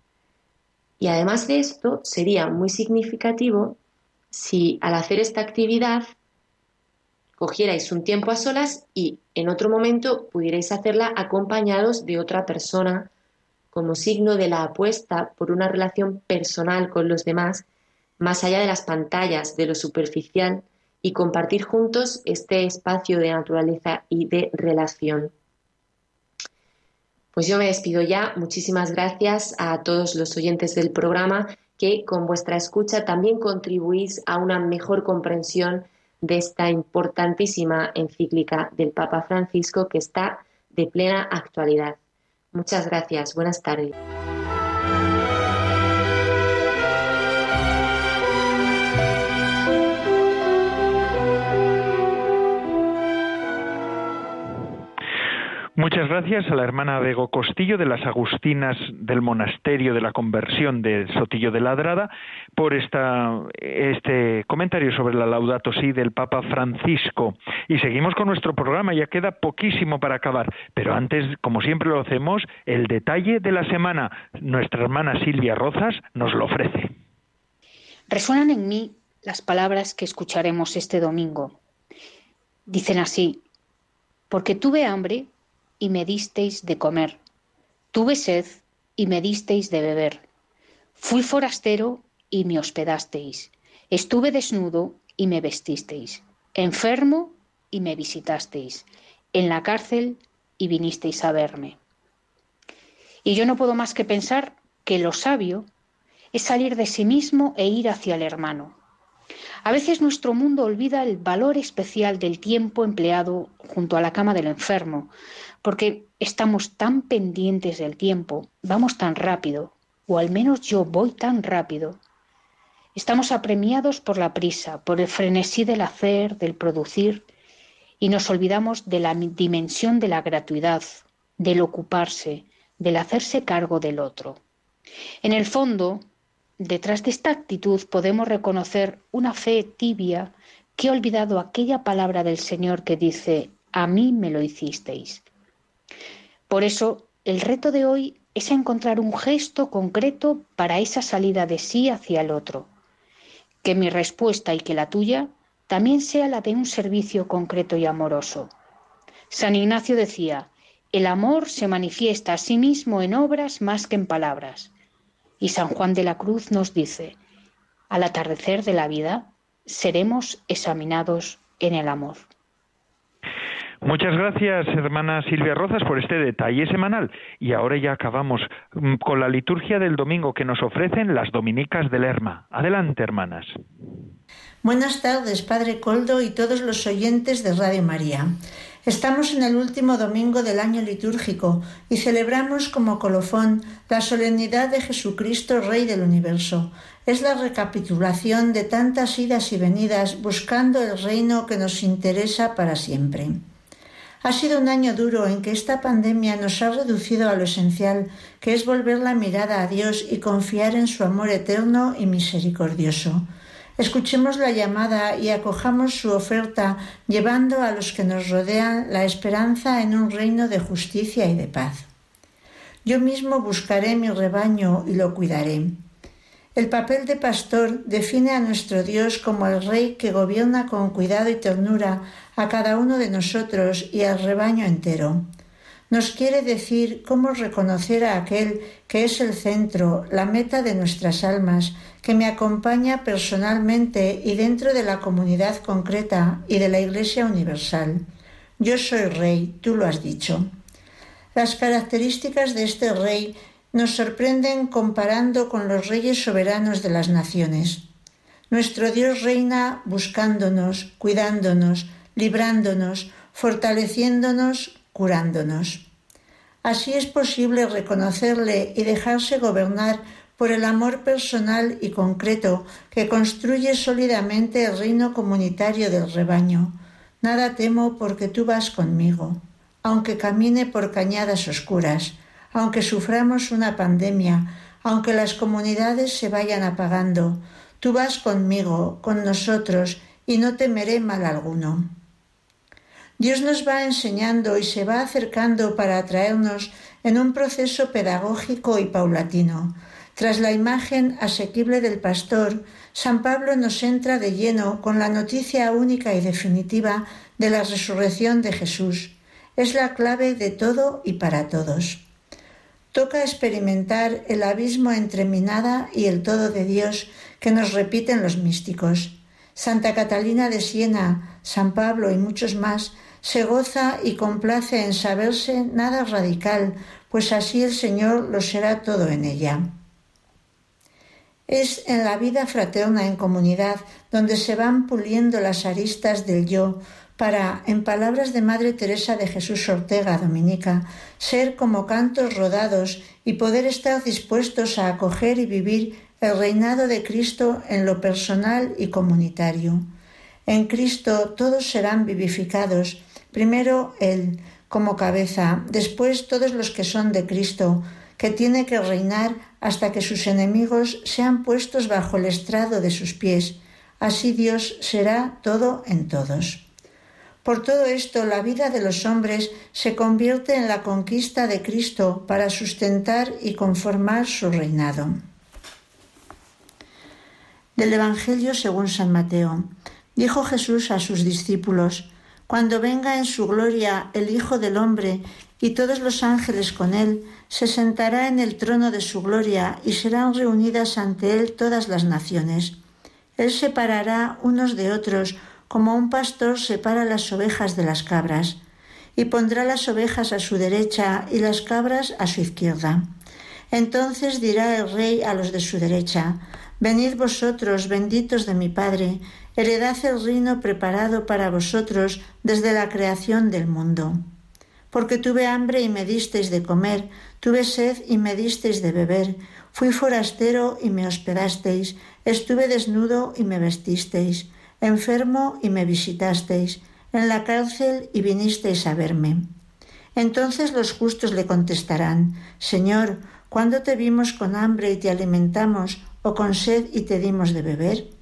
Y además de esto, sería muy significativo si al hacer esta actividad cogierais un tiempo a solas y en otro momento pudierais hacerla acompañados de otra persona como signo de la apuesta por una relación personal con los demás, más allá de las pantallas, de lo superficial y compartir juntos este espacio de naturaleza y de relación. Pues yo me despido ya. Muchísimas gracias a todos los oyentes del programa que con vuestra escucha también contribuís a una mejor comprensión de esta importantísima encíclica del Papa Francisco que está de plena actualidad. Muchas gracias. Buenas tardes. Muchas gracias a la hermana Bego Costillo de las Agustinas del Monasterio de la Conversión de Sotillo de Ladrada por esta, este comentario sobre la Laudato Si del Papa Francisco. Y seguimos con nuestro programa, ya queda poquísimo para acabar, pero antes, como siempre lo hacemos, el detalle de la semana. Nuestra hermana Silvia Rozas nos lo ofrece. Resuenan en mí las palabras que escucharemos este domingo. Dicen así, porque tuve hambre y me disteis de comer. Tuve sed y me disteis de beber. Fui forastero y me hospedasteis. Estuve desnudo y me vestisteis. Enfermo y me visitasteis. En la cárcel y vinisteis a verme. Y yo no puedo más que pensar que lo sabio es salir de sí mismo e ir hacia el hermano. A veces nuestro mundo olvida el valor especial del tiempo empleado junto a la cama del enfermo, porque estamos tan pendientes del tiempo, vamos tan rápido, o al menos yo voy tan rápido. Estamos apremiados por la prisa, por el frenesí del hacer, del producir, y nos olvidamos de la dimensión de la gratuidad, del ocuparse, del hacerse cargo del otro. En el fondo, detrás de esta actitud podemos reconocer una fe tibia que ha olvidado aquella palabra del Señor que dice, a mí me lo hicisteis. Por eso, el reto de hoy es encontrar un gesto concreto para esa salida de sí hacia el otro. Que mi respuesta y que la tuya también sea la de un servicio concreto y amoroso. San Ignacio decía, el amor se manifiesta a sí mismo en obras más que en palabras. Y San Juan de la Cruz nos dice, al atardecer de la vida seremos examinados en el amor. Muchas gracias, hermana Silvia Rozas, por este detalle semanal. Y ahora ya acabamos mm, con la liturgia del domingo que nos ofrecen las dominicas del Lerma. Adelante, hermanas. Buenas tardes, Padre Coldo y todos los oyentes de Radio María. Estamos en el último domingo del año litúrgico y celebramos como colofón la solemnidad de Jesucristo, Rey del Universo. Es la recapitulación de tantas idas y venidas buscando el reino que nos interesa para siempre. Ha sido un año duro en que esta pandemia nos ha reducido a lo esencial, que es volver la mirada a Dios y confiar en su amor eterno y misericordioso. Escuchemos la llamada y acojamos su oferta, llevando a los que nos rodean la esperanza en un reino de justicia y de paz. Yo mismo buscaré mi rebaño y lo cuidaré. El papel de pastor define a nuestro Dios como el Rey que gobierna con cuidado y ternura a cada uno de nosotros y al rebaño entero. Nos quiere decir cómo reconocer a aquel que es el centro, la meta de nuestras almas, que me acompaña personalmente y dentro de la comunidad concreta y de la Iglesia Universal. Yo soy Rey, tú lo has dicho. Las características de este Rey nos sorprenden comparando con los reyes soberanos de las naciones. Nuestro Dios reina buscándonos, cuidándonos, librándonos, fortaleciéndonos, curándonos. Así es posible reconocerle y dejarse gobernar por el amor personal y concreto que construye sólidamente el reino comunitario del rebaño. Nada temo porque tú vas conmigo, aunque camine por cañadas oscuras, aunque suframos una pandemia, aunque las comunidades se vayan apagando, tú vas conmigo, con nosotros, y no temeré mal alguno. Dios nos va enseñando y se va acercando para atraernos en un proceso pedagógico y paulatino. Tras la imagen asequible del pastor, San Pablo nos entra de lleno con la noticia única y definitiva de la resurrección de Jesús. Es la clave de todo y para todos. Toca experimentar el abismo entre mi nada y el todo de Dios que nos repiten los místicos. Santa Catalina de Siena, San Pablo y muchos más se goza y complace en saberse nada radical, pues así el Señor lo será todo en ella. Es en la vida fraterna en comunidad donde se van puliendo las aristas del yo para, en palabras de Madre Teresa de Jesús Ortega Dominica, ser como cantos rodados y poder estar dispuestos a acoger y vivir el reinado de Cristo en lo personal y comunitario. En Cristo todos serán vivificados, primero Él como cabeza, después todos los que son de Cristo, que tiene que reinar hasta que sus enemigos sean puestos bajo el estrado de sus pies. Así Dios será todo en todos. Por todo esto, la vida de los hombres se convierte en la conquista de Cristo para sustentar y conformar su reinado. Del Evangelio según San Mateo. Dijo Jesús a sus discípulos, Cuando venga en su gloria el Hijo del Hombre y todos los ángeles con él, se sentará en el trono de su gloria y serán reunidas ante él todas las naciones. Él separará unos de otros como un pastor separa las ovejas de las cabras, y pondrá las ovejas a su derecha y las cabras a su izquierda. Entonces dirá el rey a los de su derecha, Venid vosotros, benditos de mi Padre, heredad el reino preparado para vosotros desde la creación del mundo. Porque tuve hambre y me disteis de comer, tuve sed y me disteis de beber, fui forastero y me hospedasteis, estuve desnudo y me vestisteis, enfermo y me visitasteis, en la cárcel y vinisteis a verme. Entonces los justos le contestarán, Señor, ¿cuándo te vimos con hambre y te alimentamos, o con sed y te dimos de beber?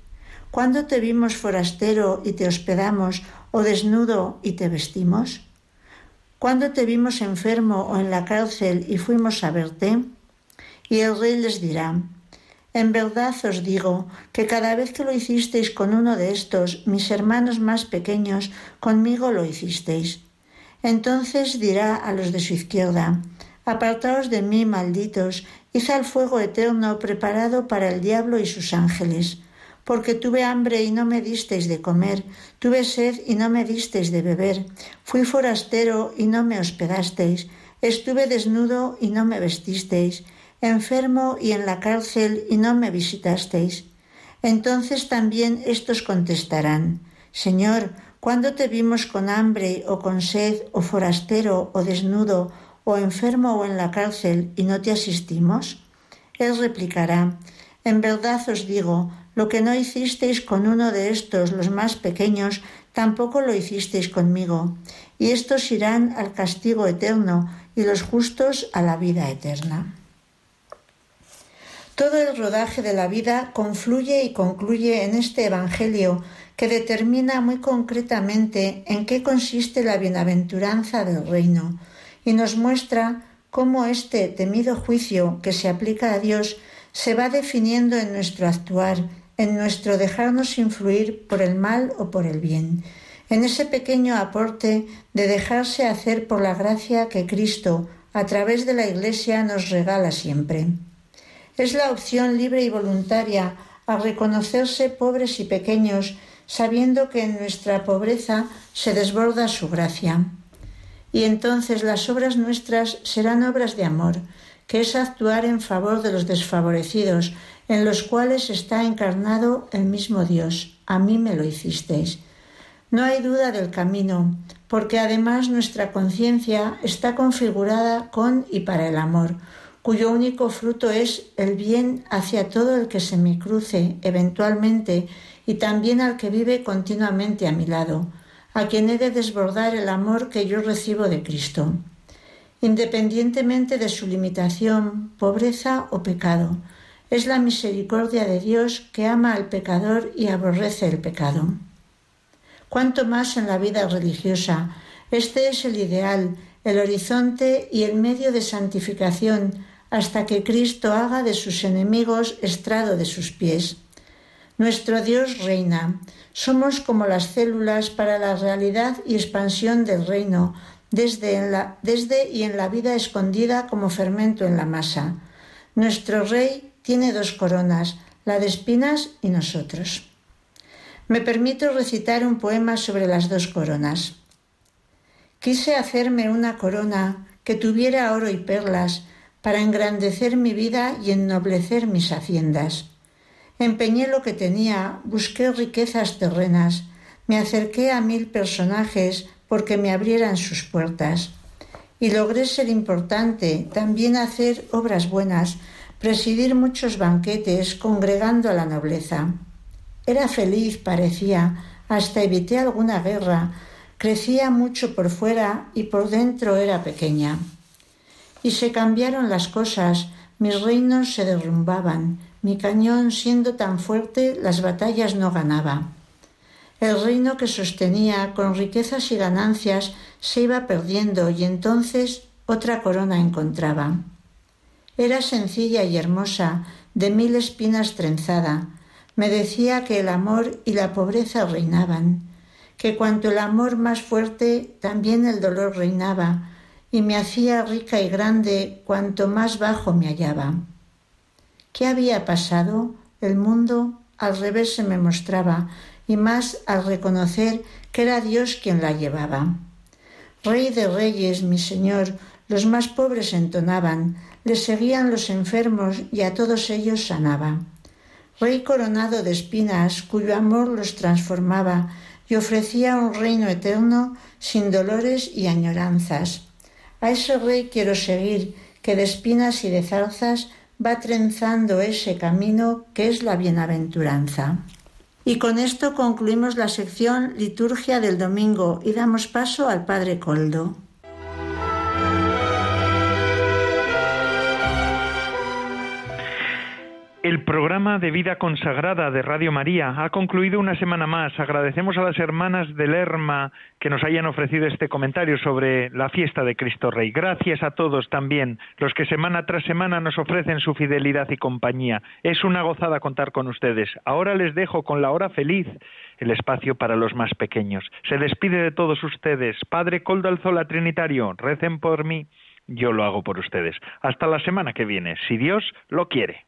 ¿Cuándo te vimos forastero y te hospedamos, o desnudo y te vestimos? ¿Cuándo te vimos enfermo o en la cárcel y fuimos a verte? Y el rey les dirá, en verdad os digo que cada vez que lo hicisteis con uno de estos, mis hermanos más pequeños, conmigo lo hicisteis. Entonces dirá a los de su izquierda, Apartaos de mí, malditos, id al fuego eterno preparado para el diablo y sus ángeles. Porque tuve hambre y no me disteis de comer, tuve sed y no me disteis de beber, fui forastero y no me hospedasteis, estuve desnudo y no me vestisteis, enfermo y en la cárcel y no me visitasteis. Entonces también estos contestarán, Señor, ¿cuándo te vimos con hambre o con sed o forastero o desnudo o enfermo o en la cárcel y no te asistimos? Él replicará, en verdad os digo, lo que no hicisteis con uno de estos, los más pequeños, tampoco lo hicisteis conmigo, y estos irán al castigo eterno y los justos a la vida eterna. Todo el rodaje de la vida confluye y concluye en este Evangelio que determina muy concretamente en qué consiste la bienaventuranza del reino, y nos muestra cómo este temido juicio que se aplica a Dios se va definiendo en nuestro actuar, en nuestro dejarnos influir por el mal o por el bien, en ese pequeño aporte de dejarse hacer por la gracia que Cristo, a través de la Iglesia, nos regala siempre. Es la opción libre y voluntaria a reconocerse pobres y pequeños, sabiendo que en nuestra pobreza se desborda su gracia y entonces las obras nuestras serán obras de amor, que es actuar en favor de los desfavorecidos, en los cuales está encarnado el mismo Dios. A mí me lo hicisteis. No hay duda del camino, porque además nuestra conciencia está configurada con y para el amor, cuyo único fruto es el bien hacia todo el que se me cruce eventualmente y también al que vive continuamente a mi lado a quien he de desbordar el amor que yo recibo de Cristo, independientemente de su limitación, pobreza o pecado. Es la misericordia de Dios que ama al pecador y aborrece el pecado. Cuanto más en la vida religiosa, este es el ideal, el horizonte y el medio de santificación hasta que Cristo haga de sus enemigos estrado de sus pies. Nuestro Dios reina. Somos como las células para la realidad y expansión del reino, desde, desde y en la vida escondida como fermento en la masa. Nuestro Rey tiene dos coronas, la de espinas y nosotros. Me permito recitar un poema sobre las dos coronas. Quise hacerme una corona que tuviera oro y perlas, para engrandecer mi vida y ennoblecer mis haciendas. Empeñé lo que tenía, busqué riquezas terrenas, me acerqué a mil personajes porque me abrieran sus puertas. Y logré ser importante, también hacer obras buenas, presidir muchos banquetes, congregando a la nobleza. Era feliz, parecía, hasta evité alguna guerra, crecía mucho por fuera y por dentro era pequeña. Y se cambiaron las cosas, mis reinos se derrumbaban, mi cañón siendo tan fuerte las batallas no ganaba. El reino que sostenía con riquezas y ganancias se iba perdiendo y entonces otra corona encontraba. Era sencilla y hermosa, de mil espinas trenzada. Me decía que el amor y la pobreza reinaban, que cuanto el amor más fuerte, también el dolor reinaba, y me hacía rica y grande cuanto más bajo me hallaba. ¿Qué había pasado? El mundo al revés se me mostraba, y más al reconocer que era Dios quien la llevaba. Rey de reyes, mi Señor, los más pobres entonaban, le seguían los enfermos y a todos ellos sanaba. Rey coronado de espinas, cuyo amor los transformaba y ofrecía un reino eterno sin dolores y añoranzas. A ese rey quiero seguir, que de espinas y de zarzas va trenzando ese camino que es la bienaventuranza. Y con esto concluimos la sección Liturgia del Domingo y damos paso al Padre Coldo. El programa de vida consagrada de Radio María ha concluido una semana más. Agradecemos a las hermanas de Lerma que nos hayan ofrecido este comentario sobre la fiesta de Cristo Rey. Gracias a todos también, los que semana tras semana nos ofrecen su fidelidad y compañía. Es una gozada contar con ustedes. Ahora les dejo con la hora feliz el espacio para los más pequeños. Se despide de todos ustedes. Padre Coldo Alzola Trinitario, recen por mí. Yo lo hago por ustedes. Hasta la semana que viene, si Dios lo quiere.